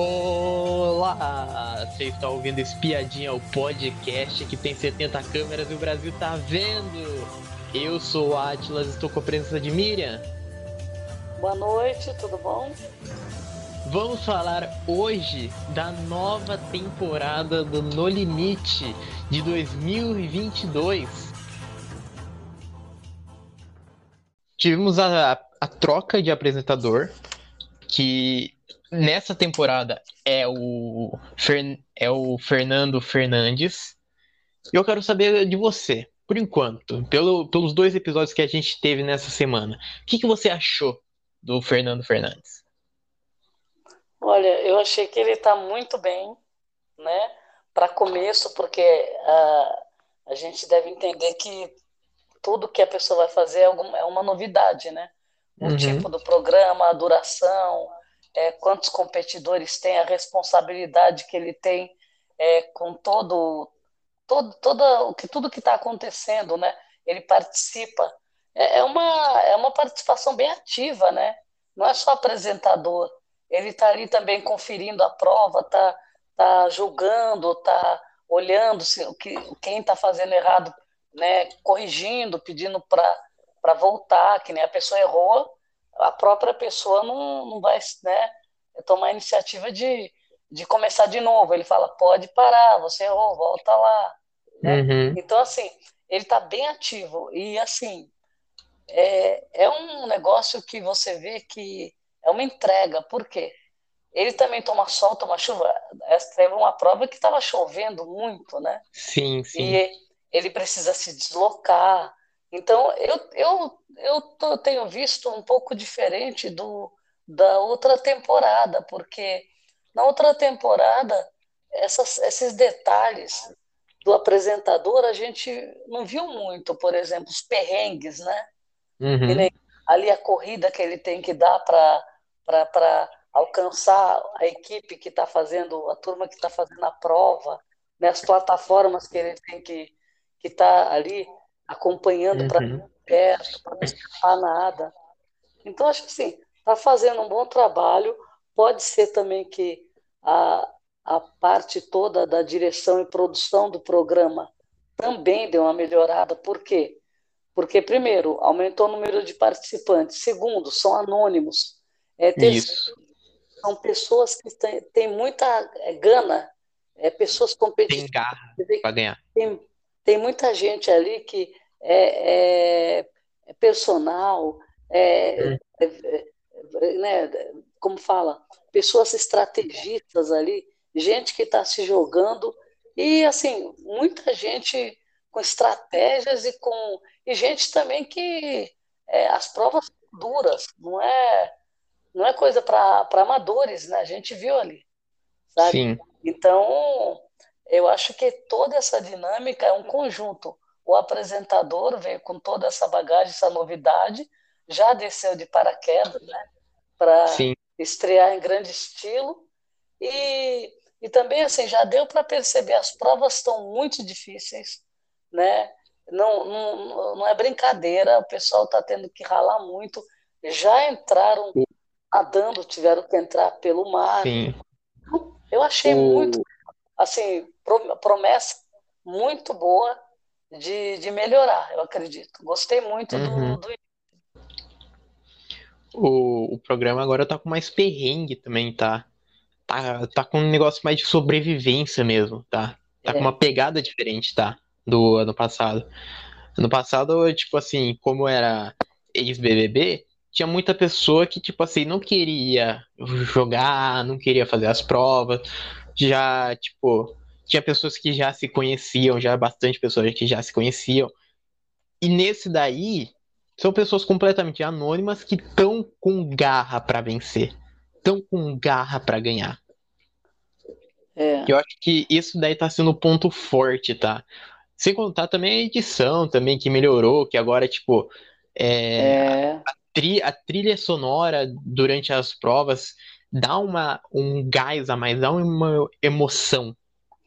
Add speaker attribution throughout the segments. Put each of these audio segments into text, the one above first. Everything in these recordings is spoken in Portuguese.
Speaker 1: Olá! Você está ouvindo Espiadinha, o podcast que tem 70 câmeras e o Brasil tá vendo! Eu sou o Atlas, estou com a presença de Miriam.
Speaker 2: Boa noite, tudo bom?
Speaker 1: Vamos falar hoje da nova temporada do No Limite de 2022. Tivemos a, a, a troca de apresentador, que nessa temporada é o, Fer, é o Fernando Fernandes. E eu quero saber de você, por enquanto, pelo, pelos dois episódios que a gente teve nessa semana. O que, que você achou do Fernando Fernandes?
Speaker 2: Olha, eu achei que ele está muito bem, né? Para começo, porque a, a gente deve entender que tudo que a pessoa vai fazer é, algum, é uma novidade, né? O uhum. tipo do programa, a duração, é, quantos competidores tem, a responsabilidade que ele tem é, com todo, todo, toda, o que, tudo que está acontecendo, né? Ele participa. É, é, uma, é uma participação bem ativa, né? Não é só apresentador. Ele está ali também conferindo a prova, está tá julgando, está olhando se, o que, quem está fazendo errado, né? Corrigindo, pedindo para voltar, que nem a pessoa errou, a própria pessoa não, não vai né, tomar a iniciativa de, de começar de novo. Ele fala, pode parar, você errou, volta lá. Né? Uhum. Então, assim, ele está bem ativo. E, assim, é, é um negócio que você vê que é uma entrega. Por quê? Ele também toma sol, toma chuva. Essa teve uma prova que estava chovendo muito, né?
Speaker 1: Sim, sim.
Speaker 2: E ele precisa se deslocar. Então, eu, eu, eu tô, tenho visto um pouco diferente do, da outra temporada, porque na outra temporada, essas, esses detalhes do apresentador a gente não viu muito, por exemplo, os perrengues, né? Uhum. ali a corrida que ele tem que dar para alcançar a equipe que está fazendo, a turma que está fazendo a prova, né? as plataformas que ele tem que estar tá ali acompanhando uhum. para perto, para não escapar nada. Então, acho que assim, está fazendo um bom trabalho. Pode ser também que a, a parte toda da direção e produção do programa também deu uma melhorada. Por quê? Porque, primeiro, aumentou o número de participantes. Segundo, são anônimos. É, terceiro, são pessoas que têm, têm muita é, gana, é, pessoas competitivas.
Speaker 1: Tem garra para ganhar.
Speaker 2: Tem, tem muita gente ali que é, é, é personal, é, é, é, né, como fala, pessoas estrategistas ali, gente que está se jogando e assim muita gente com estratégias e com e gente também que é, as provas duras, não é não é coisa para amadores, né? A gente viu ali, sabe? Sim. Então eu acho que toda essa dinâmica é um conjunto. O apresentador veio com toda essa bagagem, essa novidade, já desceu de paraquedas, né? Para estrear em grande estilo. E, e também, assim, já deu para perceber, as provas estão muito difíceis, né? Não, não, não é brincadeira, o pessoal está tendo que ralar muito. Já entraram nadando, tiveram que entrar pelo mar. Sim. Eu achei o... muito assim, promessa muito boa de, de melhorar, eu acredito. Gostei muito uhum. do, do...
Speaker 1: O, o programa agora tá com mais perrengue também, tá? Tá, tá com um negócio mais de sobrevivência mesmo, tá? Tá é. com uma pegada diferente, tá? Do ano passado. Ano passado, tipo assim, como era ex-BBB, tinha muita pessoa que, tipo assim, não queria jogar, não queria fazer as provas, já, tipo, tinha pessoas que já se conheciam, já bastante pessoas que já se conheciam. E nesse daí, são pessoas completamente anônimas que estão com garra para vencer, estão com garra para ganhar. É. Eu acho que isso daí tá sendo o ponto forte, tá? Sem contar também a edição também que melhorou, que agora, tipo, é, é. A, tri, a trilha sonora durante as provas dá uma, um gás a mais, dá uma emoção.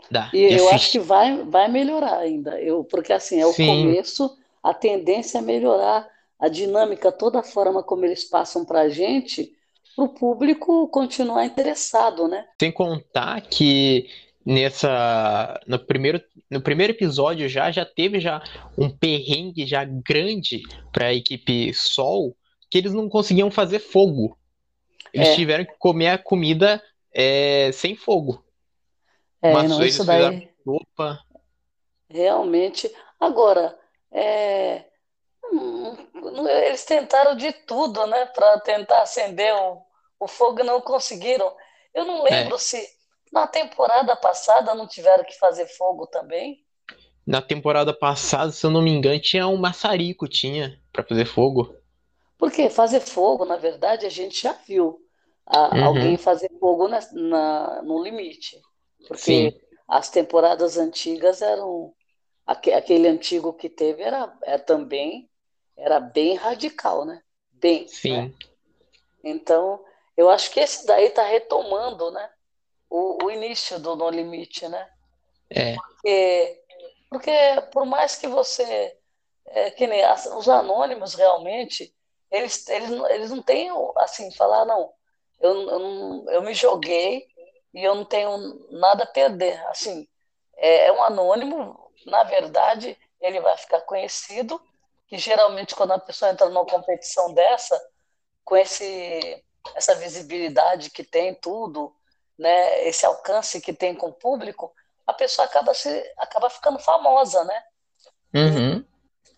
Speaker 1: Dá,
Speaker 2: e eu acho que vai, vai melhorar ainda, eu, porque assim, é o Sim. começo, a tendência é melhorar a dinâmica, toda a forma como eles passam para a gente, para o público continuar interessado, né?
Speaker 1: Sem contar que nessa no primeiro no primeiro episódio já já teve já um perrengue já grande para a equipe Sol que eles não conseguiam fazer fogo. Eles é. tiveram que comer a comida é, sem fogo.
Speaker 2: É, Mas não, isso daí.
Speaker 1: Opa.
Speaker 2: Realmente. Agora, é, eles tentaram de tudo, né, para tentar acender o, o fogo e não conseguiram. Eu não lembro é. se na temporada passada não tiveram que fazer fogo também.
Speaker 1: Na temporada passada, se eu não me engano, tinha um maçarico, tinha, para fazer fogo.
Speaker 2: Porque fazer fogo, na verdade, a gente já viu a, uhum. alguém fazer fogo na, na, no limite. Porque Sim. as temporadas antigas eram. Aquele antigo que teve era, era também era bem radical, né? Bem.
Speaker 1: Sim.
Speaker 2: Né? Então, eu acho que esse daí está retomando, né? O, o, início do No Limite, né?
Speaker 1: É.
Speaker 2: Porque, porque por mais que você. É, que nem os anônimos realmente, eles, eles, eles não têm assim, falar, não, eu, eu, eu me joguei e eu não tenho nada a perder. Assim, é, é um anônimo, na verdade, ele vai ficar conhecido que geralmente quando a pessoa entra numa competição dessa, com esse, essa visibilidade que tem tudo, né, esse alcance que tem com o público, a pessoa acaba, se, acaba ficando famosa, né?
Speaker 1: Uhum.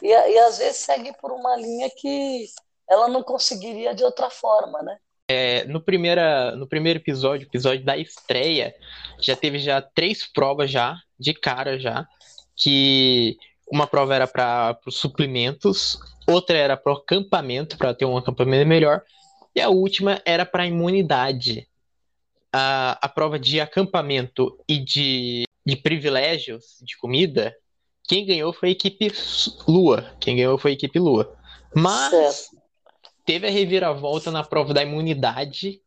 Speaker 2: E, e, às vezes segue por uma linha que ela não conseguiria de outra forma, né?
Speaker 1: É, no, primeira, no primeiro episódio, episódio da estreia, já teve já três provas já, de cara já, que uma prova era para os suplementos, outra era para o acampamento, para ter um acampamento melhor, e a última era para imunidade. A, a prova de acampamento e de, de privilégios de comida, quem ganhou foi a equipe Lua. Quem ganhou foi a equipe Lua. Mas certo. Teve a reviravolta na prova da imunidade,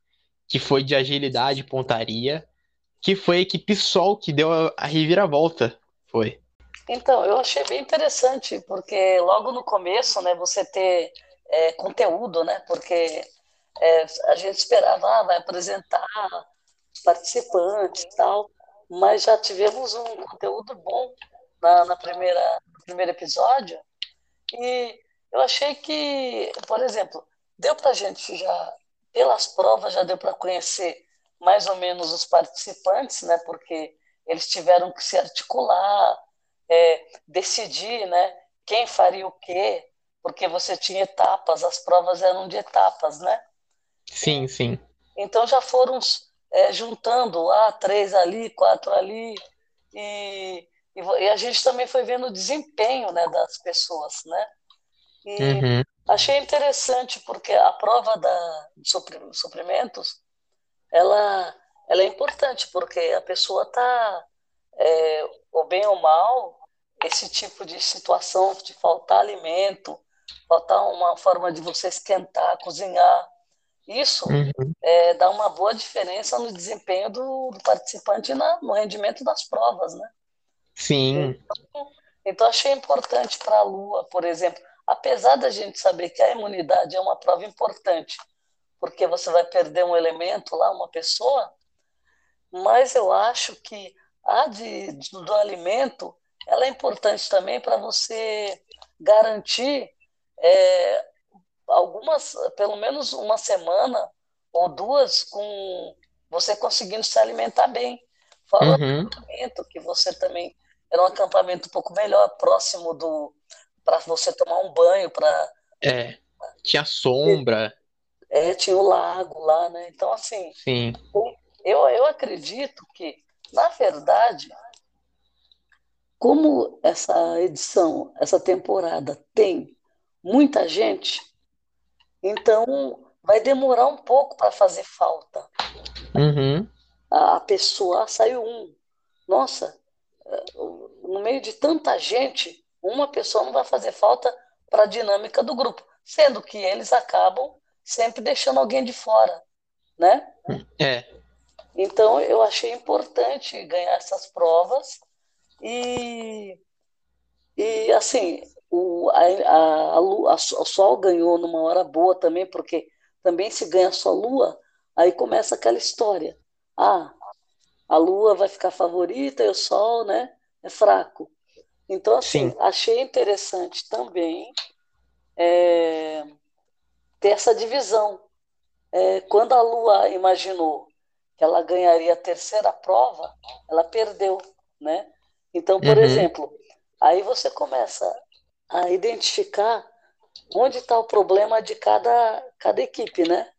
Speaker 1: que foi de agilidade e pontaria, que foi a equipe Sol que deu a, a reviravolta. Foi.
Speaker 2: Então, eu achei bem interessante, porque logo no começo, né, você ter é, conteúdo, né, porque é, a gente esperava, ah, vai apresentar participantes e tal, mas já tivemos um conteúdo bom na, na primeira, no primeiro episódio, e eu achei que, por exemplo, deu para a gente já, pelas provas, já deu para conhecer mais ou menos os participantes, né, porque eles tiveram que se articular, é, decidir né, quem faria o quê, porque você tinha etapas, as provas eram de etapas, né?
Speaker 1: Sim, sim.
Speaker 2: Então já foram é, juntando, ah, três ali, quatro ali, e, e, e, a gente também foi vendo o desempenho né, das pessoas, né? E uhum. achei interessante, porque a prova da, suprimentos, ela, ela é importante, porque a pessoa está, é, ou bem ou mal, esse tipo de situação de faltar alimento, faltar uma forma de você esquentar, cozinhar, isso uhum. é, dá uma boa diferença no desempenho do, do participante na, no rendimento das provas, né?
Speaker 1: Sim.
Speaker 2: Então, então achei importante para a Lua, por exemplo, apesar da gente saber que a imunidade é uma prova importante, porque você vai perder um elemento lá, uma pessoa, mas eu acho que a de, do alimento ela é importante também para você garantir é, algumas, pelo menos uma semana ou duas com você conseguindo se alimentar bem. Fora uhum. o acampamento, que você também era um acampamento um pouco melhor, próximo do para você tomar um banho, para
Speaker 1: é, tinha sombra.
Speaker 2: É, tinha o lago lá, né? Então assim,
Speaker 1: Sim.
Speaker 2: eu eu acredito que na verdade como essa edição, essa temporada tem muita gente, então vai demorar um pouco para fazer falta.
Speaker 1: Uhum.
Speaker 2: A, pessoa ah, saiu um. Nossa, eh, no meio de tanta gente, uma pessoa não vai fazer falta para a dinâmica do grupo, sendo que eles acabam sempre deixando alguém de fora, né?
Speaker 1: É.
Speaker 2: Então eu achei importante ganhar essas provas e, e assim, o, a, a, a, o Sol ganhou numa hora boa também, porque também se ganha só Lua, aí começa aquela história. Ah, a Lua vai ficar favorita e o Sol, né, é fraco. Então, assim, Sim. achei interessante também é, ter essa divisão. É, quando a Lua imaginou que ela ganharia a terceira prova, ela perdeu, né? Então, por uhum. exemplo, aí você começa a identificar onde está o problema de cada, cada equipe, né?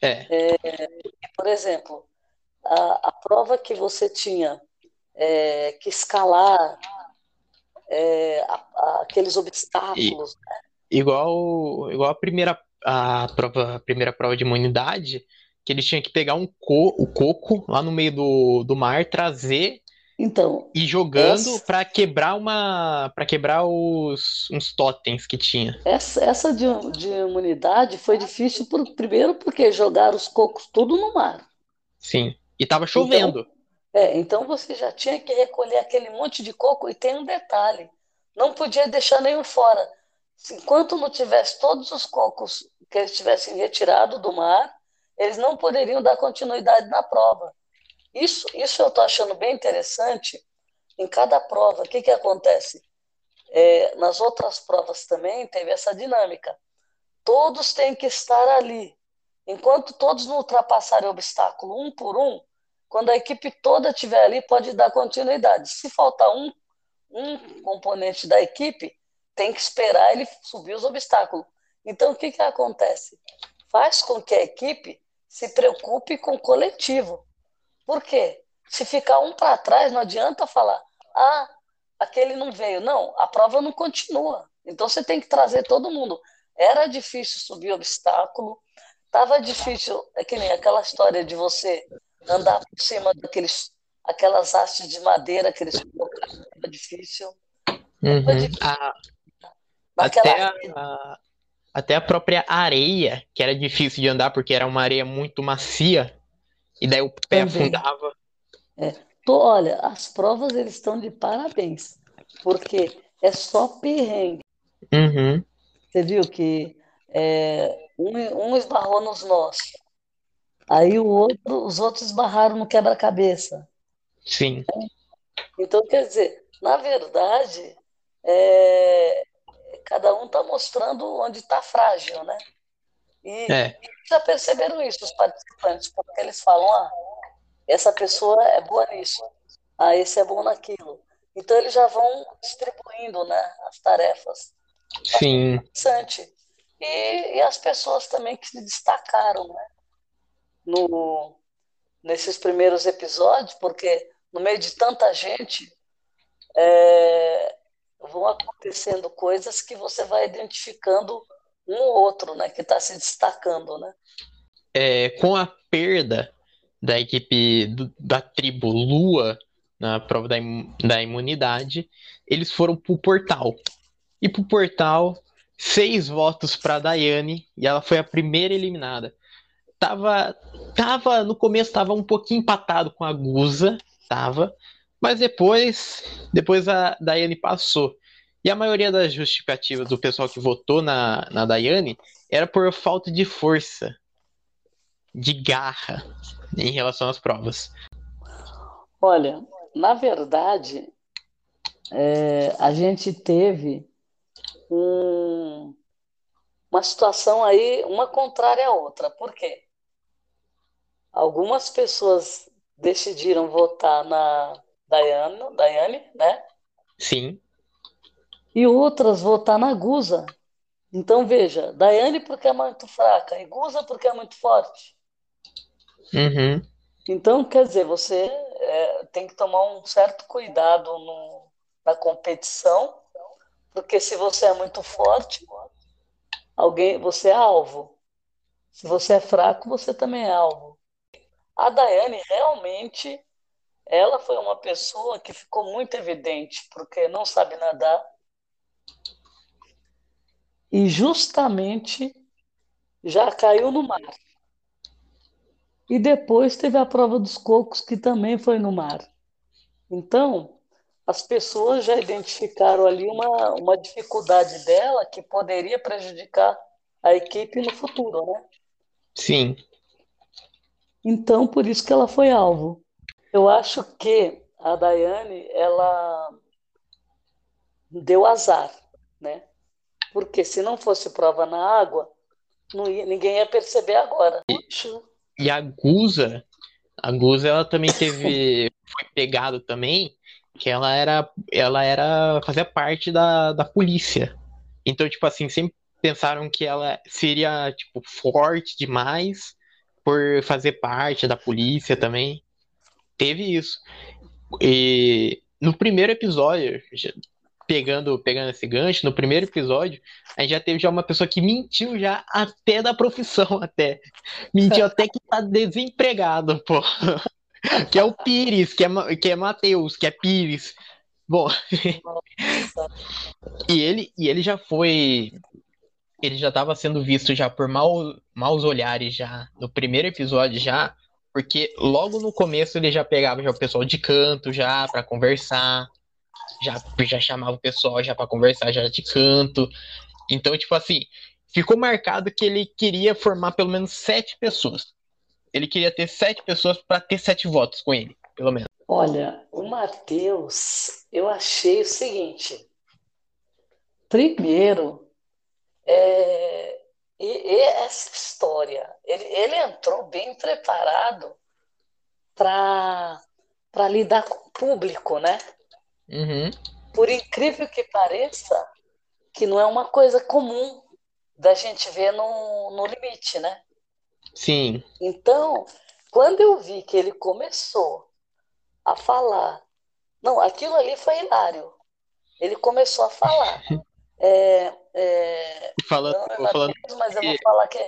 Speaker 1: É.
Speaker 2: é por exemplo, a, a prova que você tinha é, que escalar é, a, a, aqueles obstáculos. E?
Speaker 1: Igual, igual a primeira a prova, a primeira prova de imunidade, que eles tinham que pegar um co, o coco lá no meio do, do mar, trazer
Speaker 2: então,
Speaker 1: e jogando essa... para quebrar uma para quebrar os uns totens que tinha.
Speaker 2: Essa, essa de, de imunidade foi difícil por, primeiro porque jogaram os cocos tudo no mar.
Speaker 1: Sim. E tava chovendo.
Speaker 2: Então, é, então você já tinha que recolher aquele monte de coco e tem um detalhe, não podia deixar nenhum fora. Enquanto não tivesse todos os cocos que eles tivessem retirado do mar, eles não poderiam dar continuidade na prova. Isso, isso eu estou achando bem interessante em cada prova. O que, que acontece? É, nas outras provas também teve essa dinâmica. Todos têm que estar ali. Enquanto todos não ultrapassarem o obstáculo um por um, quando a equipe toda estiver ali, pode dar continuidade. Se faltar um, um componente da equipe, tem que esperar ele subir os obstáculos. Então, o que, que acontece? Faz com que a equipe se preocupe com o coletivo. Por quê? Se ficar um para trás, não adianta falar, ah, aquele não veio. Não, a prova não continua. Então, você tem que trazer todo mundo. Era difícil subir obstáculo, estava difícil, é que nem aquela história de você andar por cima daqueles aquelas hastes de madeira que eles colocaram, era difícil.
Speaker 1: Uhum. difícil. A, até, a, até a própria areia, que era difícil de andar porque era uma areia muito macia, e daí o pé Também. afundava.
Speaker 2: É. Tô, olha, as provas eles estão de parabéns, porque é só perrengue.
Speaker 1: Uhum.
Speaker 2: Você viu que é, um, um esbarrou nos nossos, Aí o outro, os outros esbarraram no quebra-cabeça.
Speaker 1: Sim.
Speaker 2: Então, quer dizer, na verdade, é, cada um está mostrando onde está frágil, né? E,
Speaker 1: é.
Speaker 2: já perceberam isso, os participantes, porque eles falam, ah, essa pessoa é boa nisso, ah, esse é bom naquilo. Então eles já vão distribuindo né, as tarefas.
Speaker 1: Sim.
Speaker 2: interessante. E, e as pessoas também que se destacaram, né? No, nesses primeiros episódios, porque no meio de tanta gente é, vão acontecendo coisas que você vai identificando um ou outro, né, que está se destacando, né?
Speaker 1: É, com a perda da equipe do, da tribo Lua na prova da, da imunidade, eles foram para o portal. E para o portal, seis votos para Daiane e ela foi a primeira eliminada tava, tava no começo tava um pouquinho empatado com a Guza, tava, mas depois, depois a Daiane passou. E a maioria das justificativas do pessoal que votou na, na Daiane era por falta de força, de garra em relação às provas.
Speaker 2: Olha, na verdade, é, a gente teve um, uma situação aí, uma contrária à outra. Por quê? Algumas pessoas decidiram votar na Daiane, Daiane, né?
Speaker 1: Sim.
Speaker 2: E outras votar na Guza. Então veja, Daiane porque é muito fraca e Guza porque é muito forte.
Speaker 1: Uhum.
Speaker 2: Então, quer dizer, você é, tem que tomar um certo cuidado no, na competição, porque se você é muito forte, alguém, você é alvo. Se você é fraco, você também é alvo. A Daiane realmente, ela foi uma pessoa que ficou muito evidente, porque não sabe nadar. E justamente já caiu no mar. E depois teve a prova dos cocos, que também foi no mar. Então, as pessoas já identificaram ali uma, uma dificuldade dela que poderia prejudicar a equipe no futuro, né?
Speaker 1: Sim.
Speaker 2: Então, por isso que ela foi alvo. Eu acho que a Daiane, ela deu azar, né? Porque se não fosse prova na água, ia, ninguém ia perceber agora.
Speaker 1: E, e a Guza, a Guza, ela também teve, foi pegado também, que ela era, ela era, fazia parte da, da polícia. Então, tipo assim, sempre pensaram que ela seria, tipo, forte demais por fazer parte da polícia também. Teve isso. E no primeiro episódio, pegando, pegando esse gancho, no primeiro episódio, a gente já teve já uma pessoa que mentiu já até da profissão, até. Mentiu até que tá desempregado, pô. Que é o Pires, que é, que é Matheus, que é Pires. Bom. e ele, e ele já foi. Ele já estava sendo visto já por mal, maus olhares já no primeiro episódio já, porque logo no começo ele já pegava já o pessoal de canto já para conversar já, já chamava o pessoal já para conversar, já de canto. Então, tipo assim, ficou marcado que ele queria formar pelo menos sete pessoas. Ele queria ter sete pessoas para ter sete votos com ele, pelo menos.
Speaker 2: Olha, o Matheus, eu achei o seguinte. Primeiro, é, e, e essa história, ele, ele entrou bem preparado para lidar com o público, né?
Speaker 1: Uhum.
Speaker 2: Por incrível que pareça, que não é uma coisa comum da gente ver no, no limite, né?
Speaker 1: Sim.
Speaker 2: Então, quando eu vi que ele começou a falar, não, aquilo ali foi hilário. Ele começou a falar. É, é,
Speaker 1: falando, não, falando
Speaker 2: mas eu vou falar que.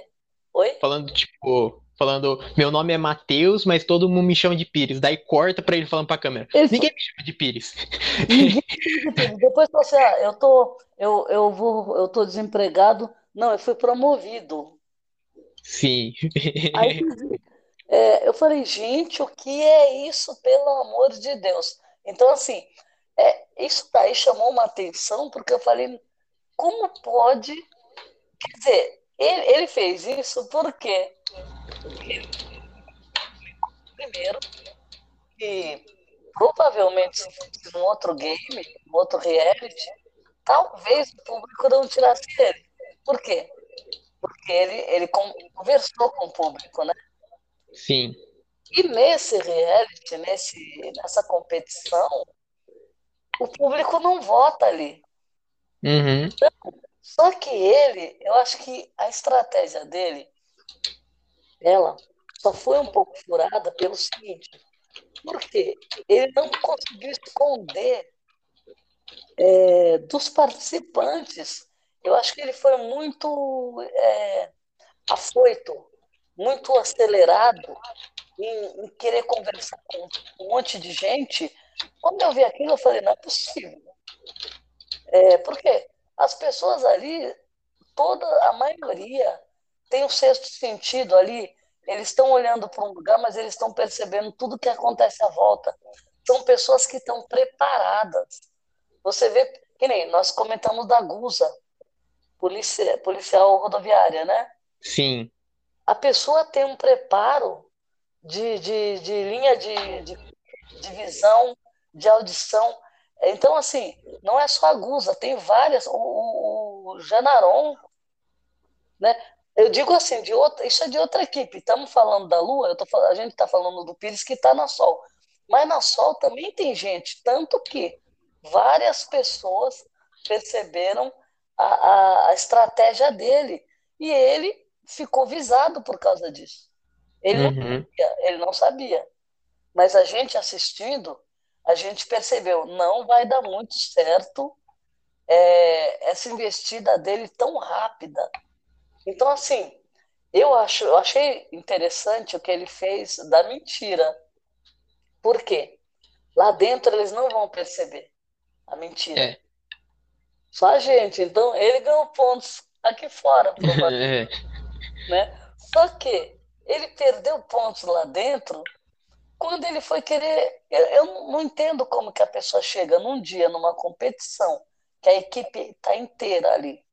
Speaker 2: Oi?
Speaker 1: Falando, tipo, falando, meu nome é Matheus, mas todo mundo me chama de Pires. Daí corta pra ele falando pra câmera. Esse... Ninguém me chama de Pires.
Speaker 2: Depois você, ah, eu tô, eu, eu vou, eu tô desempregado. Não, eu fui promovido.
Speaker 1: Sim.
Speaker 2: Aí, é, eu falei, gente, o que é isso, pelo amor de Deus? Então, assim, é, isso daí chamou uma atenção, porque eu falei, como pode? Quer dizer, ele, ele fez isso porque primeiro que provavelmente se fosse um outro game, um outro reality, talvez o público não tirasse ele. Por quê? Porque ele, ele conversou com o público, né?
Speaker 1: Sim.
Speaker 2: E nesse reality, nesse, nessa competição, o público não vota ali.
Speaker 1: Uhum.
Speaker 2: Só que ele, eu acho que a estratégia dele ela só foi um pouco furada pelo seguinte, porque ele não conseguiu esconder é, dos participantes. Eu acho que ele foi muito é, afoito, muito acelerado em, em, querer conversar com um monte de gente. Quando eu vi aquilo, eu falei, não é possível. É, porque as pessoas ali, toda a maioria tem um sexto sentido ali. Eles estão olhando para um lugar, mas eles estão percebendo tudo que acontece à volta. São pessoas que estão preparadas. Você vê, que nem nós comentamos da Guza, polícia, policial rodoviária, né?
Speaker 1: Sim.
Speaker 2: A pessoa tem um preparo de, de, de linha de, de, de visão, de audição. Então, assim, não é só a Guza, tem várias. O, o, o Janaron, né? Eu digo assim, de outra, isso é de outra equipe. Estamos falando da Lua, eu tô, a gente está falando do Pires que está na Sol. Mas na Sol também tem gente, tanto que várias pessoas perceberam a, a, a estratégia dele. E ele ficou visado por causa disso. Ele, uhum. não sabia, ele não sabia. Mas a gente assistindo, a gente percebeu, não vai dar muito certo é, essa investida dele tão rápida então, assim, eu acho, eu achei interessante o que ele fez da mentira. Por quê? Lá dentro eles não vão perceber a mentira. É. Só a gente. Então, ele ganhou pontos aqui fora, provavelmente. É. né? Só que ele perdeu pontos lá dentro quando ele foi querer. Eu, não entendo como que a pessoa chega num dia numa competição que a equipe está inteira ali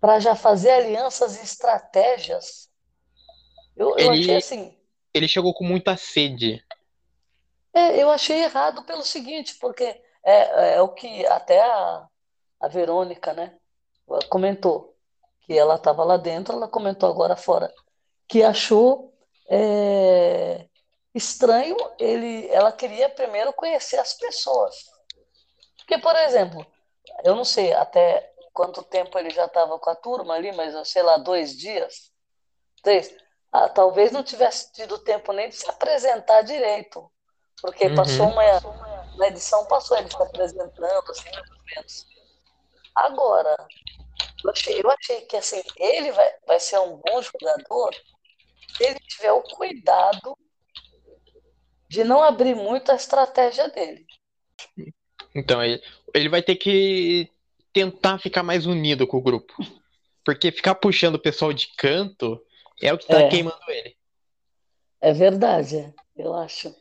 Speaker 2: para já fazer alianças e estratégias Eu, eu achei assim.
Speaker 1: Ele chegou com muita sede.
Speaker 2: É, eu achei errado pelo seguinte, porque é, é, é o que até a, a Verônica, né, comentou, que ela estava lá dentro, ela comentou agora fora, que achou é, estranho ele, ela queria primeiro conhecer as pessoas. Porque, por exemplo, eu não sei até quanto tempo ele já estava com a turma ali, mas sei lá, dois dias, três. Ah, talvez não tivesse tido tempo nem de se apresentar direito, porque uhum. passou uma, na edição passou ele se apresentando, assim, menos. Agora, eu achei, eu achei que assim, ele vai, vai ser um bom jogador se ele tiver o cuidado de não abrir muito a estratégia dele.
Speaker 1: Então, ele, ele vai ter que tentar ficar mais unido com o grupo. Porque ficar puxando o pessoal de canto é o que tá é. queimando ele.
Speaker 2: É verdade, eu acho.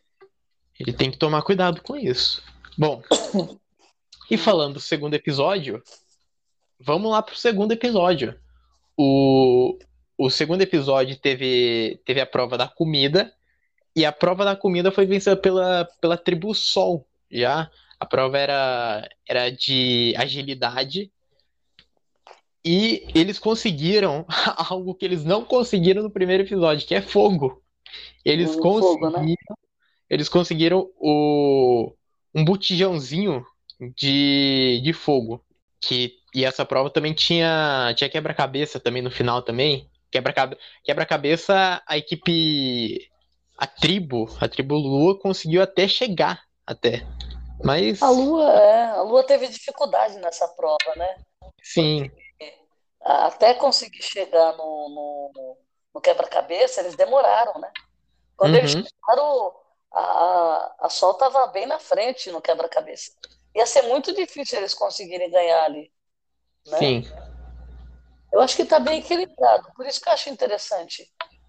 Speaker 1: Ele tem que tomar cuidado com isso. Bom, e falando do segundo episódio, vamos lá pro segundo episódio. O, o segundo episódio teve, teve a prova da comida, e a prova da comida foi vencida pela, pela tribo Sol, já. A prova era, era de agilidade, e eles conseguiram algo que eles não conseguiram no primeiro episódio, que é fogo. Eles conseguiram, fogo, né? eles conseguiram o, um botijãozinho de, de fogo. Que, e essa prova também tinha, tinha quebra-cabeça também no final também. Quebra-cabeça, quebra a equipe, a tribo, a tribo Lua conseguiu até chegar até. Mas
Speaker 2: a Lua, é, a Lua teve dificuldade nessa prova, né?
Speaker 1: Sim. Porque
Speaker 2: até conseguir chegar no, no, no quebra-cabeça, eles demoraram, né? Quando uhum. eles chegaram, a, a Sol estava bem na frente no quebra-cabeça. Ia ser muito difícil eles conseguirem ganhar ali. Né?
Speaker 1: Sim.
Speaker 2: Eu acho que está bem equilibrado. Por isso que eu acho interessante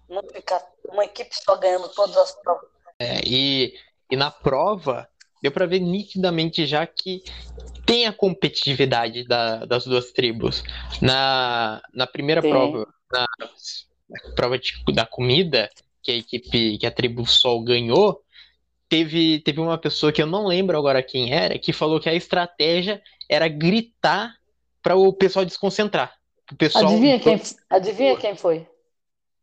Speaker 2: não ficar uma equipe só ganhando todas as provas.
Speaker 1: É, e, e na prova, deu para ver nitidamente já que tem a competitividade da, das duas tribos. Na, na primeira Sim. prova, na, na prova de, da comida, que a equipe, que a tribo Sol ganhou, teve, teve uma pessoa que eu não lembro agora quem era, que falou que a estratégia era gritar para o pessoal desconcentrar. O pessoal
Speaker 2: adivinha, quem, adivinha quem foi?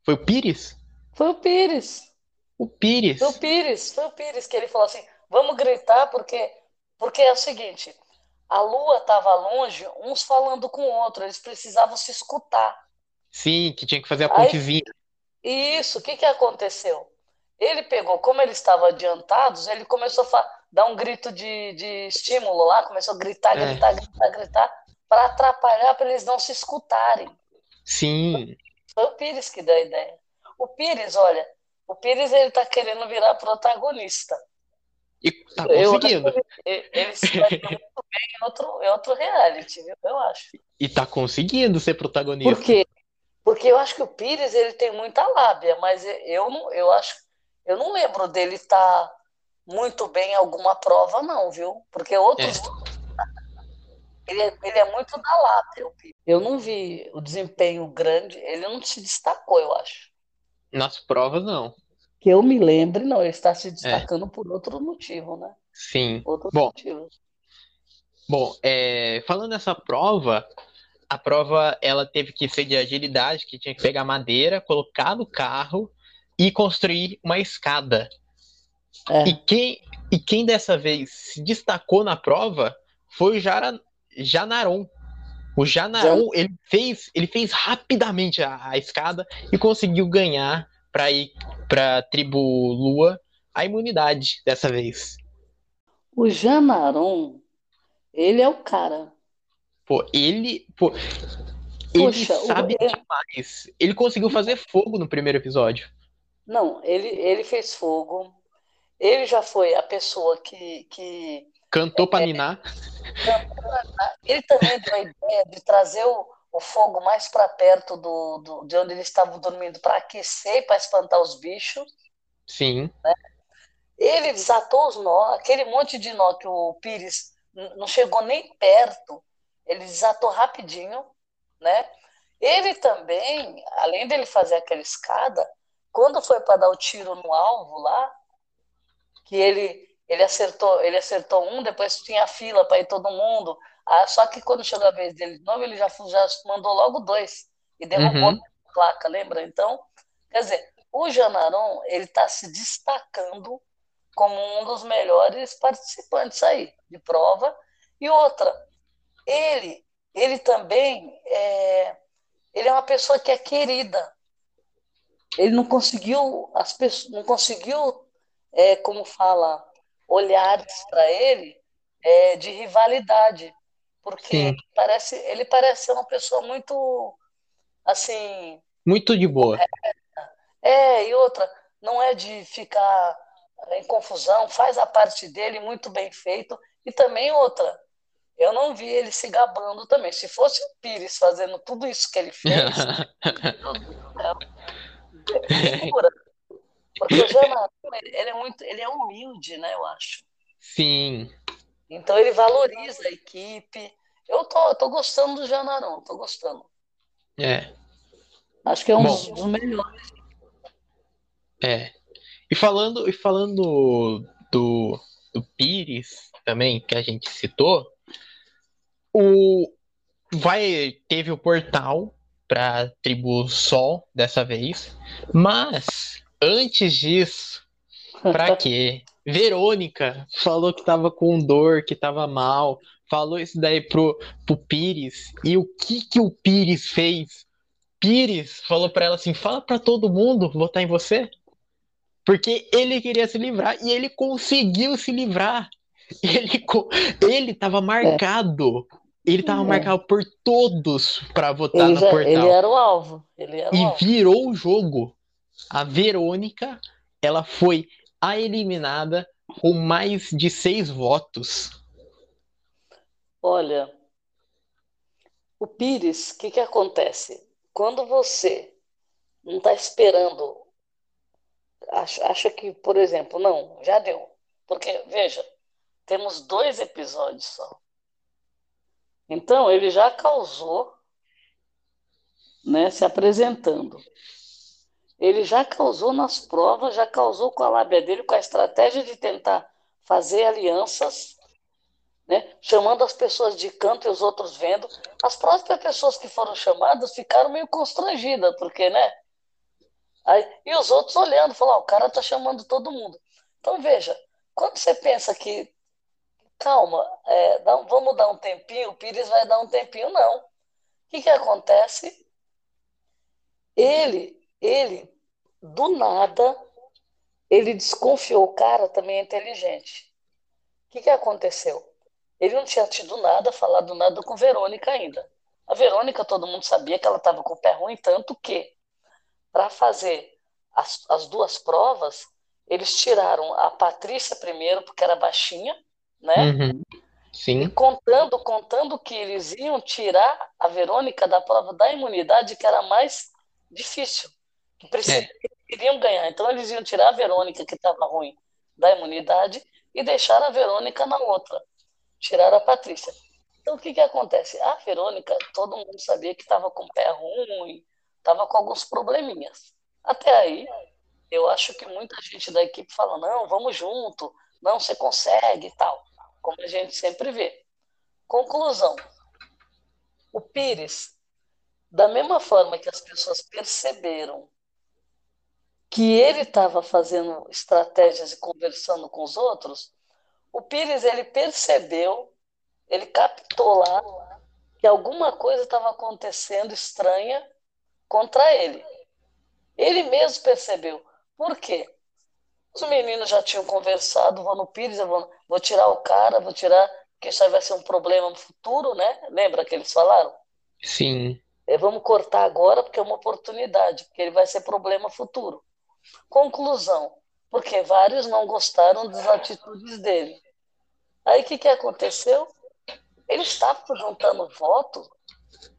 Speaker 1: Foi o Pires?
Speaker 2: Foi o Pires.
Speaker 1: O Pires.
Speaker 2: Foi o Pires, foi o Pires que ele falou assim: vamos gritar porque porque é o seguinte, a lua estava longe, uns falando com o outro, eles precisavam se escutar.
Speaker 1: Sim, que tinha que fazer a pontezinha.
Speaker 2: Aí, isso, o que, que aconteceu? Ele pegou, como eles estavam adiantados, ele começou a dar um grito de, de estímulo lá, começou a gritar, é. gritar, gritar, gritar, para atrapalhar, para eles não se escutarem.
Speaker 1: Sim.
Speaker 2: Foi o Pires que deu a ideia. O Pires, olha, o Pires ele tá querendo virar protagonista.
Speaker 1: E tá conseguindo.
Speaker 2: Eu, ele, ele se vai muito bem em outro, em outro reality, viu? Eu acho.
Speaker 1: E tá conseguindo ser protagonista.
Speaker 2: Por quê? Porque eu acho que o Pires ele tem muita lábia, mas eu não, eu acho, eu não lembro dele estar tá muito bem em alguma prova, não, viu? Porque outros. É. Ele, é, ele é muito da lábia, o Pires. Eu não vi o desempenho grande, ele não se destacou, eu acho.
Speaker 1: Nas provas, não
Speaker 2: que eu me lembre, não, ele está se destacando é. por outro motivo, né?
Speaker 1: Sim. Outros bom, motivos. Bom, é, falando nessa prova, a prova ela teve que ser de agilidade, que tinha que pegar madeira, colocar no carro e construir uma escada. É. E, quem, e quem dessa vez se destacou na prova foi o Jara, Janaron. O Já... ele fez, ele fez rapidamente a, a escada e conseguiu ganhar para ir para a tribo Lua a imunidade dessa vez.
Speaker 2: O Janaron, ele é o cara.
Speaker 1: Pô, ele. Pô, ele sabe o... demais. Ele conseguiu fazer fogo no primeiro episódio.
Speaker 2: Não, ele, ele fez fogo. Ele já foi a pessoa que. que
Speaker 1: Cantou é, ninar.
Speaker 2: Ele também deu a ideia de trazer o, o fogo mais para perto do, do, de onde eles estavam dormindo para aquecer e para espantar os bichos.
Speaker 1: Sim.
Speaker 2: Né? Ele desatou os nós, aquele monte de nó que o Pires não chegou nem perto, ele desatou rapidinho, né? Ele também, além dele fazer aquela escada, quando foi para dar o tiro no alvo lá, que ele ele acertou, ele acertou um, depois tinha fila para ir todo mundo. Ah, só que quando chegou a vez dele de novo, ele já, já mandou logo dois e derrubou uhum. a placa, lembra? Então, quer dizer, o Janaron ele está se destacando como um dos melhores participantes aí de prova. E outra, ele, ele também é, ele é uma pessoa que é querida. Ele não conseguiu as pessoas, não conseguiu, é, como fala, olhares para ele é, de rivalidade, porque parece, ele parece ser uma pessoa muito assim
Speaker 1: muito de boa.
Speaker 2: É, é, e outra, não é de ficar em confusão, faz a parte dele muito bem feito. E também outra, eu não vi ele se gabando também. Se fosse o Pires fazendo tudo isso que ele fez, porque o Janarão, ele é muito, ele é humilde, né, eu acho.
Speaker 1: Sim.
Speaker 2: Então ele valoriza a equipe. Eu tô, tô gostando do Janarão, tô gostando.
Speaker 1: É.
Speaker 2: Acho que é um Bom, dos melhores.
Speaker 1: É. E falando, e falando do, do Pires também, que a gente citou, o vai teve o portal para tribo Sol dessa vez, mas antes disso, para quê? Verônica falou que tava com dor, que tava mal, falou isso daí pro, pro Pires. E o que que o Pires fez? Pires falou para ela assim: fala para todo mundo votar em você. Porque ele queria se livrar e ele conseguiu se livrar. Ele, ele tava marcado. Ele estava é. marcado por todos para votar
Speaker 2: ele
Speaker 1: no portal.
Speaker 2: Ele era o alvo. Era
Speaker 1: e
Speaker 2: o alvo.
Speaker 1: virou o jogo. A Verônica, ela foi a eliminada com mais de seis votos.
Speaker 2: Olha, o Pires, o que, que acontece? Quando você não está esperando, acha, que, por exemplo, não, já deu. Porque, veja, temos dois episódios só. Então, ele já causou, né, se apresentando. Ele já causou nas provas, já causou com a lábia dele, com a estratégia de tentar fazer alianças, né, chamando as pessoas de canto e os outros vendo. As próprias pessoas que foram chamadas ficaram meio constrangidas, porque, né? Aí, e os outros olhando, falaram, oh, o cara tá chamando todo mundo. Então, veja, quando você pensa que calma, é, dá, vamos dar um tempinho, o Pires vai dar um tempinho, não. O que, que acontece? Ele, ele, do nada, ele desconfiou, o cara também é inteligente. O que, que aconteceu? Ele não tinha tido nada, falado nada com Verônica ainda. A Verônica, todo mundo sabia que ela estava com o pé ruim, tanto que, para fazer as, as duas provas, eles tiraram a Patrícia primeiro, porque era baixinha, né?
Speaker 1: Uhum. Sim.
Speaker 2: E contando, contando que eles iam tirar a Verônica da prova da imunidade, que era mais difícil, precis... é. queriam ganhar. Então eles iam tirar a Verônica, que estava ruim, da imunidade, e deixar a Verônica na outra. Tirar a Patrícia. Então o que, que acontece? A Verônica, todo mundo sabia que estava com o pé ruim, estava com alguns probleminhas. Até aí, eu acho que muita gente da equipe fala: não, vamos junto, não, você consegue e tal como a gente sempre vê. Conclusão: o Pires, da mesma forma que as pessoas perceberam que ele estava fazendo estratégias e conversando com os outros, o Pires ele percebeu, ele captou lá que alguma coisa estava acontecendo estranha contra ele. Ele mesmo percebeu. Por quê? Os meninos já tinham conversado, vou no Pires, vou, vou tirar o cara, vou tirar, porque isso aí vai ser um problema no futuro, né? Lembra que eles falaram?
Speaker 1: Sim.
Speaker 2: É, vamos cortar agora porque é uma oportunidade, porque ele vai ser problema futuro. Conclusão, porque vários não gostaram das atitudes dele. Aí o que, que aconteceu? Ele estava juntando voto,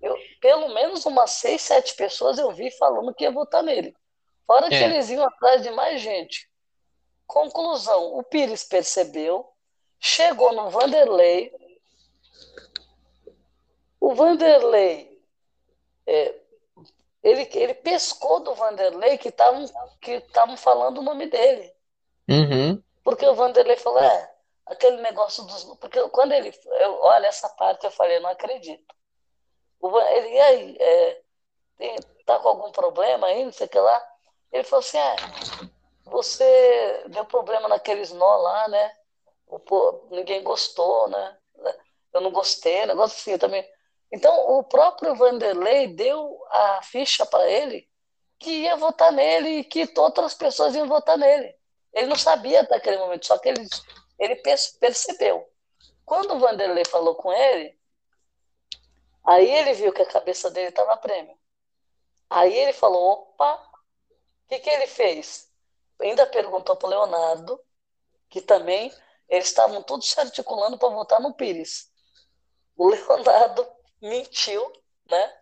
Speaker 2: eu, pelo menos umas seis, sete pessoas eu vi falando que ia votar nele. Fora que é. eles iam atrás de mais gente. Conclusão: o Pires percebeu, chegou no Vanderlei. O Vanderlei é, ele, ele pescou do Vanderlei que estavam que falando o nome dele.
Speaker 1: Uhum.
Speaker 2: Porque o Vanderlei falou, é, aquele negócio dos. Porque quando ele. Eu, olha, essa parte eu falei, não acredito. O, ele, e aí, é, tem, tá com algum problema aí, não sei o que lá? Ele falou assim, é, você deu problema naqueles nó lá, né? O, pô, ninguém gostou, né? Eu não gostei, negócio assim também. Então, o próprio Vanderlei deu a ficha para ele que ia votar nele e que outras pessoas iam votar nele. Ele não sabia até aquele momento, só que ele, ele percebeu. Quando o Vanderlei falou com ele, aí ele viu que a cabeça dele estava prêmio. Aí ele falou: opa, o que, que ele fez? Ainda perguntou para o Leonardo, que também eles estavam todos se articulando para votar no Pires. O Leonardo mentiu, né?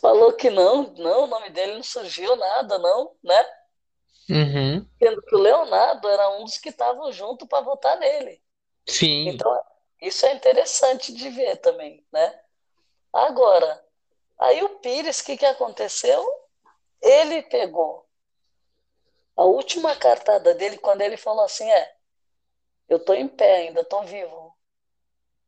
Speaker 2: Falou que não, não, o nome dele não surgiu nada, não, né?
Speaker 1: Uhum.
Speaker 2: Sendo que o Leonardo era um dos que estavam junto para votar nele.
Speaker 1: Sim.
Speaker 2: Então, isso é interessante de ver também, né? Agora, aí o Pires, o que, que aconteceu? Ele pegou a última cartada dele quando ele falou assim, é, eu tô em pé ainda, tô vivo.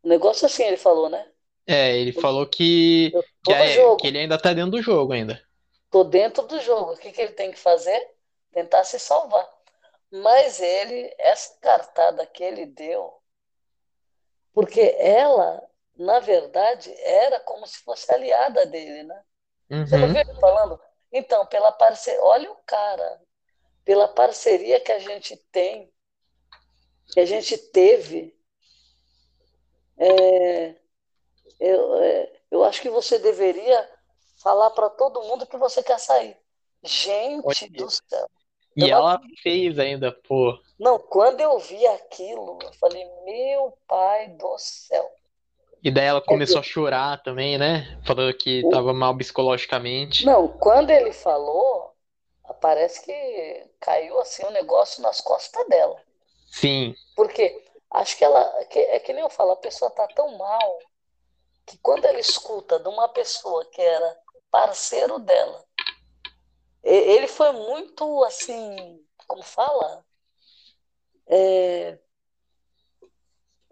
Speaker 2: Um negócio assim ele falou, né?
Speaker 1: É, ele falou que, que, é, que ele ainda tá dentro do jogo ainda.
Speaker 2: Tô dentro do jogo. O que, que ele tem que fazer? Tentar se salvar. Mas ele, essa cartada que ele deu, porque ela, na verdade, era como se fosse aliada dele, né?
Speaker 1: Uhum.
Speaker 2: Você não viu ele falando? Então, pela parceria, olha o cara, pela parceria que a gente tem, que a gente teve é, eu, é, eu acho que você deveria falar para todo mundo que você quer sair. Gente do céu.
Speaker 1: E ela fez ainda, pô.
Speaker 2: Não, quando eu vi aquilo, eu falei, meu pai do céu.
Speaker 1: E daí ela começou é que... a chorar também, né? Falando que estava mal psicologicamente.
Speaker 2: Não, quando ele falou, parece que caiu assim um negócio nas costas dela.
Speaker 1: Sim.
Speaker 2: Porque Acho que ela, que, é que nem eu falo, a pessoa tá tão mal que quando ela escuta de uma pessoa que era parceiro dela, ele foi muito assim, como fala? É,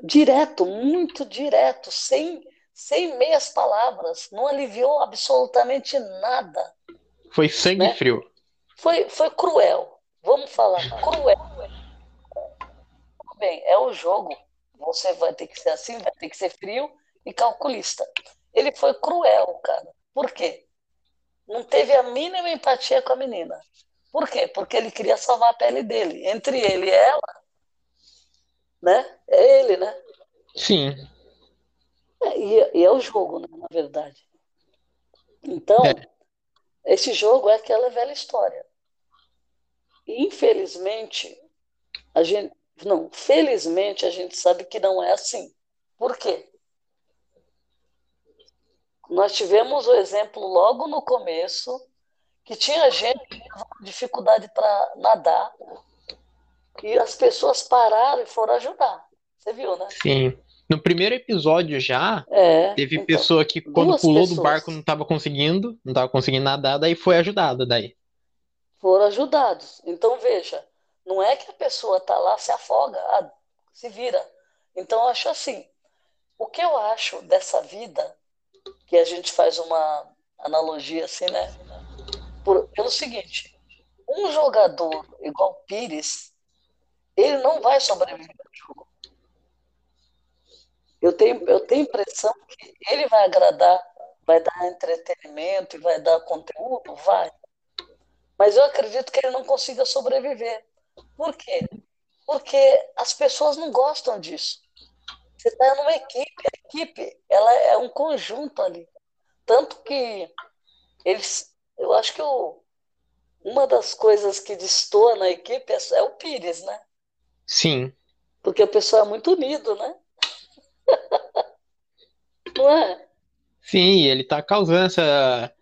Speaker 2: direto, muito direto, sem, sem meias palavras, não aliviou absolutamente nada.
Speaker 1: Foi sangue né? frio.
Speaker 2: Foi, foi cruel, vamos falar, cruel bem, é o jogo. Você vai ter que ser assim, vai ter que ser frio e calculista. Ele foi cruel, cara. Por quê? Não teve a mínima empatia com a menina. Por quê? Porque ele queria salvar a pele dele. Entre ele e ela, né? É ele, né?
Speaker 1: Sim.
Speaker 2: É, e, e, é o jogo, né, na verdade. Então, é. esse jogo é aquela velha história. Infelizmente, a gente, não, felizmente a gente sabe que não é assim. Por quê? Nós tivemos o exemplo logo no começo que tinha gente com dificuldade para nadar e as pessoas pararam e foram ajudar. Você viu, né?
Speaker 1: Sim. No primeiro episódio já,
Speaker 2: é,
Speaker 1: teve então, pessoa que quando pulou pessoas. do barco não estava conseguindo, não estava conseguindo nadar, daí foi ajudada daí.
Speaker 2: Foram ajudados. Então veja, não é que a pessoa está lá, se afoga, ah, se vira. Então, eu acho assim: o que eu acho dessa vida, que a gente faz uma analogia assim, né? Por, pelo seguinte: um jogador igual Pires, ele não vai sobreviver ao jogo. Eu tenho, eu tenho impressão que ele vai agradar, vai dar entretenimento e vai dar conteúdo, vai. Mas eu acredito que ele não consiga sobreviver. Por quê? Porque as pessoas não gostam disso. Você está numa equipe, a equipe ela é um conjunto ali. Tanto que eles, eu acho que o, uma das coisas que destoa na equipe é, é o Pires, né?
Speaker 1: Sim.
Speaker 2: Porque o pessoal é muito unido, né? não é?
Speaker 1: Sim, ele está causando essa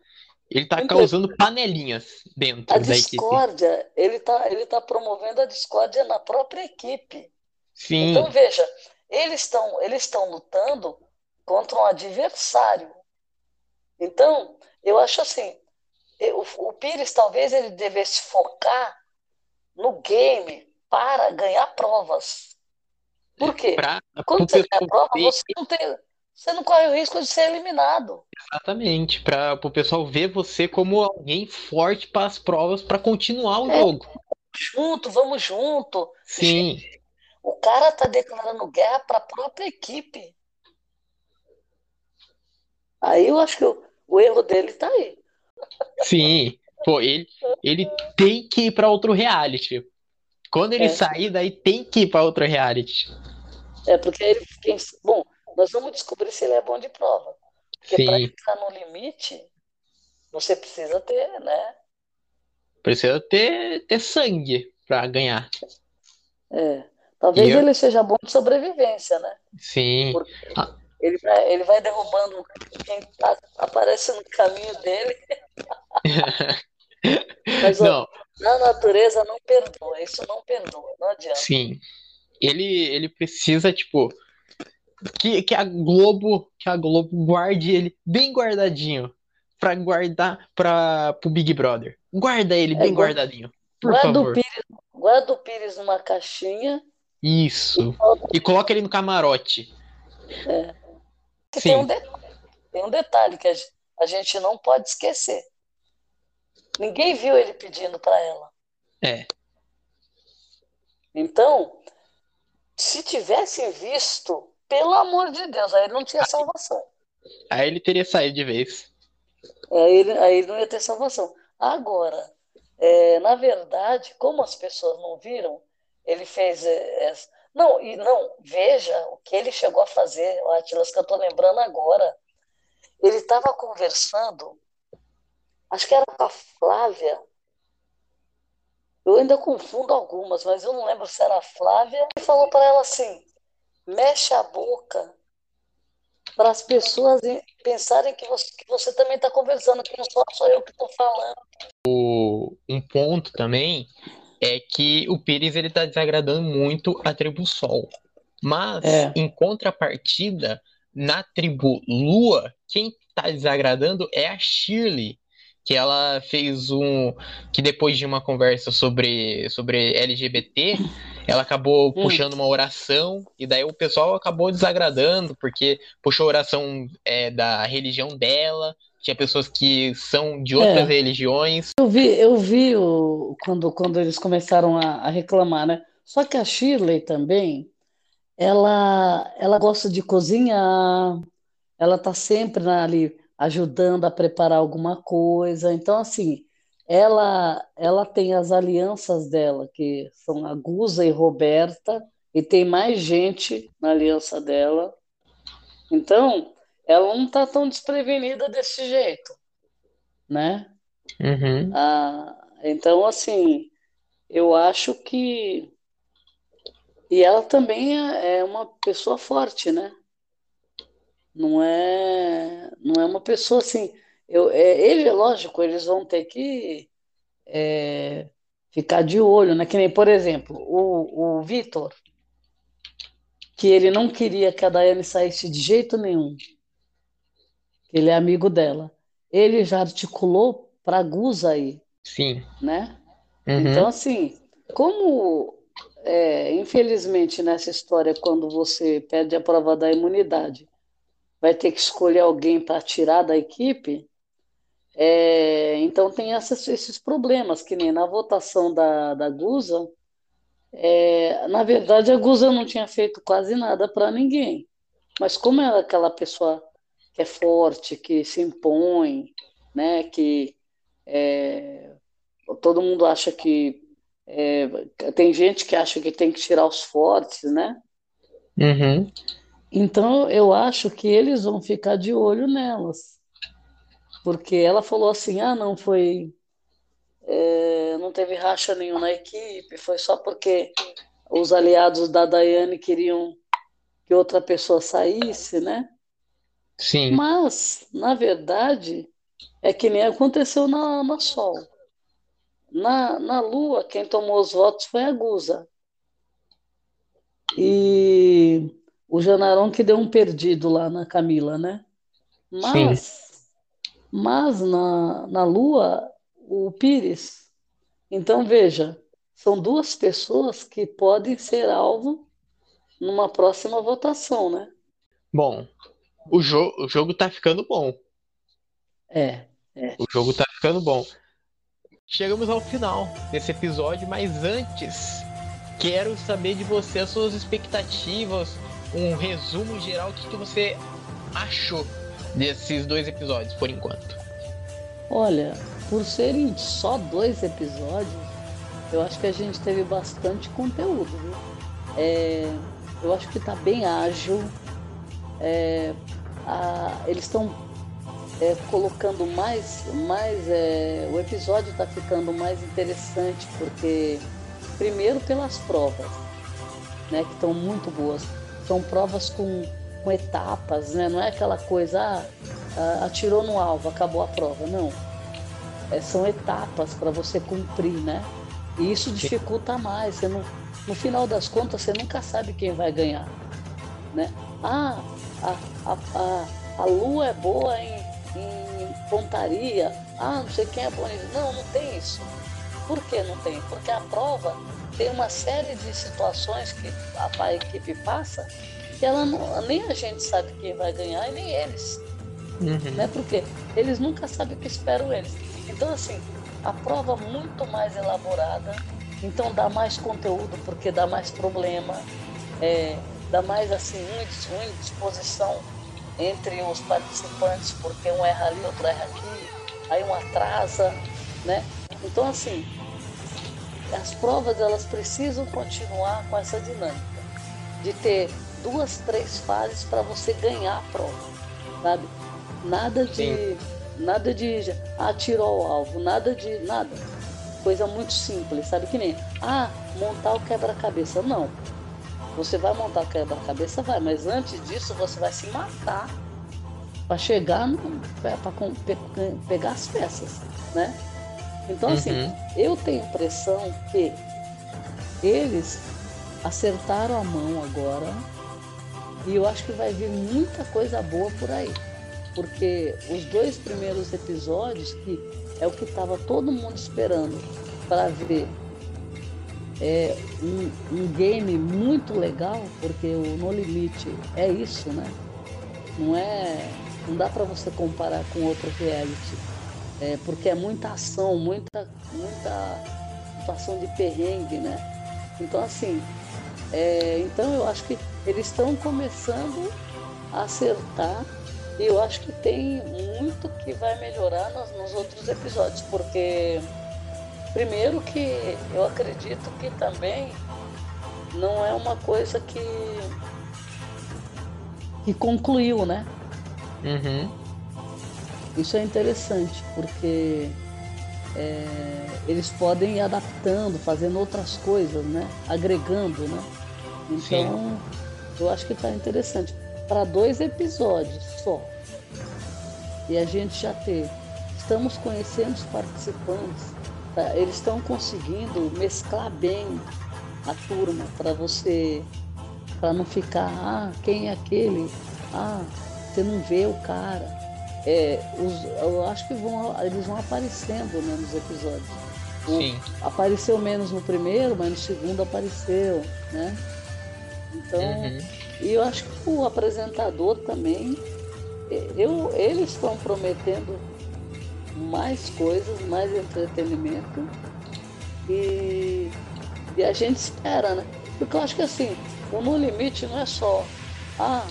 Speaker 1: ele tá então, causando panelinhas dentro
Speaker 2: a
Speaker 1: da
Speaker 2: discórdia,
Speaker 1: equipe.
Speaker 2: ele tá, ele tá promovendo a discórdia na própria equipe.
Speaker 1: Sim.
Speaker 2: Então, veja, eles estão eles estão lutando contra um adversário. Então, eu acho assim, o, o Pires talvez ele devesse focar no game para ganhar provas. Por quê? Pra, Quando você ganha prova, você não, tem, você não corre o risco de ser eliminado.
Speaker 1: Exatamente, para o pessoal ver você como alguém forte para as provas para continuar o é, jogo.
Speaker 2: Junto, vamos junto.
Speaker 1: Sim.
Speaker 2: O cara tá declarando guerra para a própria equipe. Aí eu acho que o, o erro dele tá aí.
Speaker 1: Sim. Pô, ele, ele tem que ir para outro reality. Quando ele é. sair, daí tem que ir para outro reality.
Speaker 2: É, porque ele. Bom, nós vamos descobrir se ele é bom de prova. Porque para entrar no limite, você precisa ter, né?
Speaker 1: Precisa ter, ter sangue para ganhar.
Speaker 2: É. Talvez eu... ele seja bom de sobrevivência, né?
Speaker 1: Sim.
Speaker 2: Ah. ele, vai, ele vai derrubando quem tá, aparece no caminho dele. Mas não. Ó, na natureza não perdoa, isso não perdoa, não adianta.
Speaker 1: Sim. Ele, ele precisa, tipo, que, que a Globo, que a Globo guarde ele bem guardadinho para guardar para o Big Brother. Guarda ele é, bem guarda, guardadinho. Por guarda favor.
Speaker 2: O Pires, guarda o Pires numa caixinha.
Speaker 1: Isso. E, e coloca ele no camarote.
Speaker 2: É. Tem um, tem um detalhe que a gente não pode esquecer. Ninguém viu ele pedindo para ela.
Speaker 1: É.
Speaker 2: Então, se tivessem visto, pelo amor de Deus, aí ele não tinha salvação.
Speaker 1: Aí ele teria saído de vez.
Speaker 2: Aí ele, aí ele não ia ter salvação. Agora, é, na verdade, como as pessoas não viram, ele fez. É, é não, e não, veja o que ele chegou a fazer, o Atlas, que eu estou lembrando agora. Ele estava conversando acho que era com a Flávia. Eu ainda confundo algumas, mas eu não lembro se era a Flávia. Ele falou para ela assim: mexe a boca para as pessoas pensarem que você, que você também está conversando, que não só sou eu que estou falando.
Speaker 1: O, um ponto também é que o Pires ele está desagradando muito a tribo Sol. Mas, é. em contrapartida, na tribo Lua, quem está desagradando é a Shirley, que ela fez um que depois de uma conversa sobre sobre LGBT, ela acabou hum. puxando uma oração e daí o pessoal acabou desagradando porque puxou a oração é, da religião dela. Tinha pessoas que são de outras é. religiões.
Speaker 2: Eu vi, eu vi o, quando, quando eles começaram a, a reclamar, né? Só que a Shirley também, ela, ela gosta de cozinhar, ela tá sempre ali ajudando a preparar alguma coisa. Então, assim, ela, ela tem as alianças dela, que são a Guza e Roberta, e tem mais gente na aliança dela. Então, ela não está tão desprevenida desse jeito, né?
Speaker 1: Uhum.
Speaker 2: Ah, então, assim, eu acho que. E ela também é, é uma pessoa forte, né? Não é, não é uma pessoa assim. Eu, é, ele, lógico, eles vão ter que é, ficar de olho, né? Que nem, por exemplo, o, o Vitor, que ele não queria que a Daiane saísse de jeito nenhum. Ele é amigo dela. Ele já articulou para Guza aí.
Speaker 1: Sim.
Speaker 2: Né? Uhum. Então, assim, como é, infelizmente nessa história, quando você pede a prova da imunidade, vai ter que escolher alguém para tirar da equipe. É, então tem essas, esses problemas, que nem na votação da, da Guza, é, na verdade a Guza não tinha feito quase nada para ninguém. Mas como é aquela pessoa que é forte, que se impõe, né, que é, todo mundo acha que é, tem gente que acha que tem que tirar os fortes, né?
Speaker 1: Uhum.
Speaker 2: Então, eu acho que eles vão ficar de olho nelas. Porque ela falou assim: ah, não foi. É, não teve racha nenhuma na equipe, foi só porque os aliados da Daiane queriam que outra pessoa saísse, né?
Speaker 1: Sim.
Speaker 2: Mas, na verdade, é que nem aconteceu na, na Sol. Na, na Lua, quem tomou os votos foi a Guza. E o Janarão que deu um perdido lá na Camila, né? Mas Sim. mas na, na Lua, o Pires. Então, veja, são duas pessoas que podem ser alvo numa próxima votação, né?
Speaker 1: Bom, o, jo o jogo tá ficando bom.
Speaker 2: É, é.
Speaker 1: O jogo tá ficando bom. Chegamos ao final desse episódio, mas antes quero saber de você as suas expectativas, um resumo geral, o que, que você achou desses dois episódios por enquanto.
Speaker 2: Olha, por serem só dois episódios, eu acho que a gente teve bastante conteúdo. Viu? É, eu acho que está bem ágil. É, a, eles estão é, colocando mais, mais é, o episódio está ficando mais interessante porque primeiro pelas provas, né, que estão muito boas. São provas com, com etapas, né? Não é aquela coisa, ah, atirou no alvo, acabou a prova. Não. É, são etapas para você cumprir, né? E isso dificulta mais. Você não, no final das contas, você nunca sabe quem vai ganhar, né? Ah, a, a, a, a lua é boa em em pontaria, ah, não sei quem é bom nisso. Não, não tem isso. Por que não tem? Porque a prova tem uma série de situações que a, a equipe passa que ela não, nem a gente sabe quem vai ganhar e nem eles. Uhum. Né? Porque eles nunca sabem o que esperam eles. Então, assim, a prova muito mais elaborada, então dá mais conteúdo, porque dá mais problema, é, dá mais assim, uma indisposição entre os participantes, porque um erra ali, outro erra aqui, aí um atrasa, né? Então, assim, as provas elas precisam continuar com essa dinâmica de ter duas, três fases para você ganhar a prova, sabe? Nada de Sim. nada de ah, tirou o alvo, nada de nada. Coisa muito simples, sabe que nem ah, montar o quebra-cabeça. Não. Você vai montar quebra-cabeça, vai, mas antes disso você vai se matar para chegar para pe, pegar as peças, né? Então assim, uhum. eu tenho a impressão que eles acertaram a mão agora e eu acho que vai vir muita coisa boa por aí, porque os dois primeiros episódios que é o que estava todo mundo esperando para ver é um, um, game muito legal, porque o No Limite é isso, né? Não é. Não dá para você comparar com outro reality. É, porque é muita ação, muita, muita situação de perrengue, né? Então assim, é, então eu acho que eles estão começando a acertar e eu acho que tem muito que vai melhorar nos, nos outros episódios, porque Primeiro que eu acredito que também não é uma coisa que que concluiu, né?
Speaker 1: Uhum.
Speaker 2: Isso é interessante porque é, eles podem ir adaptando, fazendo outras coisas, né? Agregando, né? Então, Sim. eu acho que está interessante. Para dois episódios só. E a gente já ter. Estamos conhecendo os participantes Tá, eles estão conseguindo mesclar bem a turma para você, para não ficar, ah, quem é aquele? Ah, você não vê o cara. É, os, eu acho que vão, eles vão aparecendo né, nos episódios. O,
Speaker 1: Sim.
Speaker 2: Apareceu menos no primeiro, mas no segundo apareceu, né? Então, uhum. e eu acho que o apresentador também, eu, eles estão prometendo mais coisas, mais entretenimento e, e a gente espera, né? Porque eu acho que assim, o No Limite não é só, ah,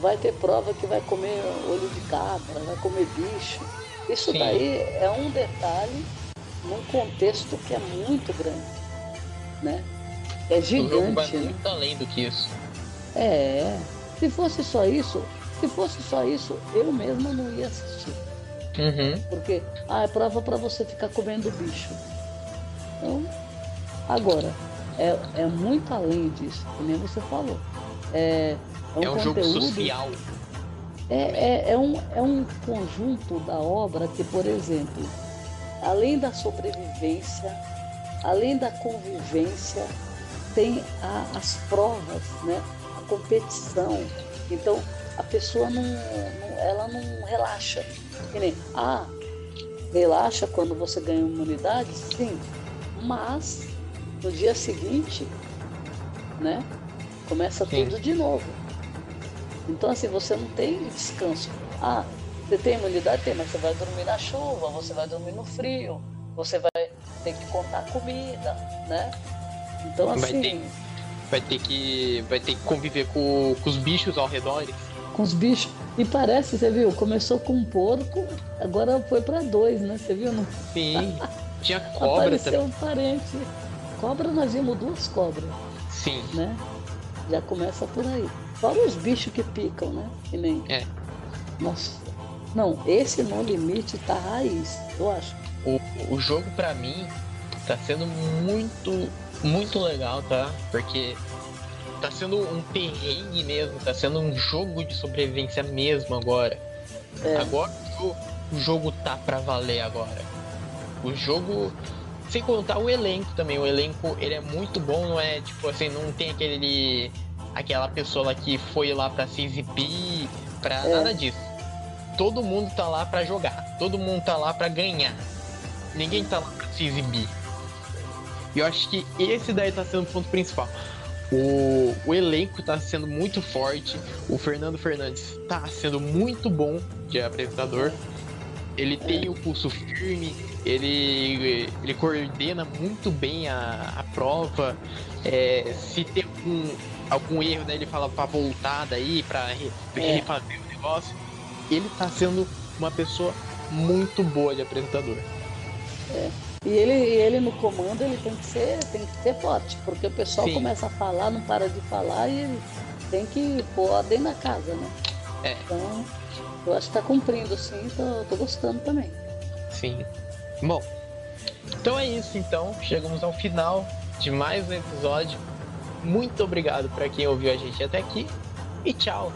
Speaker 2: vai ter prova que vai comer olho de cabra, vai comer bicho. Isso Sim. daí é um detalhe num contexto que é muito grande, né? É gigante. vai
Speaker 1: né? muito além do que isso.
Speaker 2: É, se fosse só isso, se fosse só isso, eu mesma não ia assistir.
Speaker 1: Uhum.
Speaker 2: Porque, ah, é prova para você ficar comendo bicho. Então, agora, é, é muito além disso, como você falou. É,
Speaker 1: é um, é um conteúdo, jogo social.
Speaker 2: É, é, é, um, é um conjunto da obra que, por exemplo, além da sobrevivência, além da convivência, tem a, as provas, né? a competição. Então, a pessoa não, não, ela não relaxa Que nem, ah, relaxa quando você ganha imunidade, sim, mas no dia seguinte, né, começa sim. tudo de novo. Então assim, você não tem descanso. Ah, você tem imunidade? Tem, mas você vai dormir na chuva, você vai dormir no frio, você vai ter que contar comida, né? Então assim.
Speaker 1: Vai ter, vai ter que. Vai ter que conviver com, com os bichos ao redor.
Speaker 2: Com os bichos. E parece, você viu, começou com um porco, agora foi para dois, né? Você viu? Não?
Speaker 1: Sim. Tinha cobra
Speaker 2: Apareceu também. um parente. Cobra nós vimos duas cobras.
Speaker 1: Sim.
Speaker 2: Né? Já começa por aí. Fora os bichos que picam, né? Que nem.
Speaker 1: É.
Speaker 2: Nossa. Não, esse no limite tá raiz, eu acho.
Speaker 1: O, o jogo para mim tá sendo muito, muito legal, tá? Porque tá sendo um perrengue mesmo, tá sendo um jogo de sobrevivência mesmo agora. É. Agora o jogo tá pra valer agora. O jogo. Sem contar o elenco também. O elenco ele é muito bom, não é tipo assim, não tem aquele. Aquela pessoa lá que foi lá pra se exibir, pra é. nada disso. Todo mundo tá lá pra jogar. Todo mundo tá lá pra ganhar. Ninguém tá lá pra se exibir. E eu acho que esse daí tá sendo o ponto principal. O, o elenco está sendo muito forte. O Fernando Fernandes está sendo muito bom de apresentador. Ele tem o pulso firme, ele, ele coordena muito bem a, a prova. É, se tem algum, algum erro, né, ele fala para voltar daí, para é. refazer o negócio. Ele está sendo uma pessoa muito boa de apresentador.
Speaker 2: É. E ele, ele no comando ele tem que ser, tem que ser forte, porque o pessoal Sim. começa a falar, não para de falar e ele tem que pôr ordem na casa, né?
Speaker 1: É.
Speaker 2: Então, eu acho que tá cumprindo, sim, tô, tô gostando também.
Speaker 1: Sim. Bom, então é isso então. Chegamos ao final de mais um episódio. Muito obrigado para quem ouviu a gente até aqui e tchau!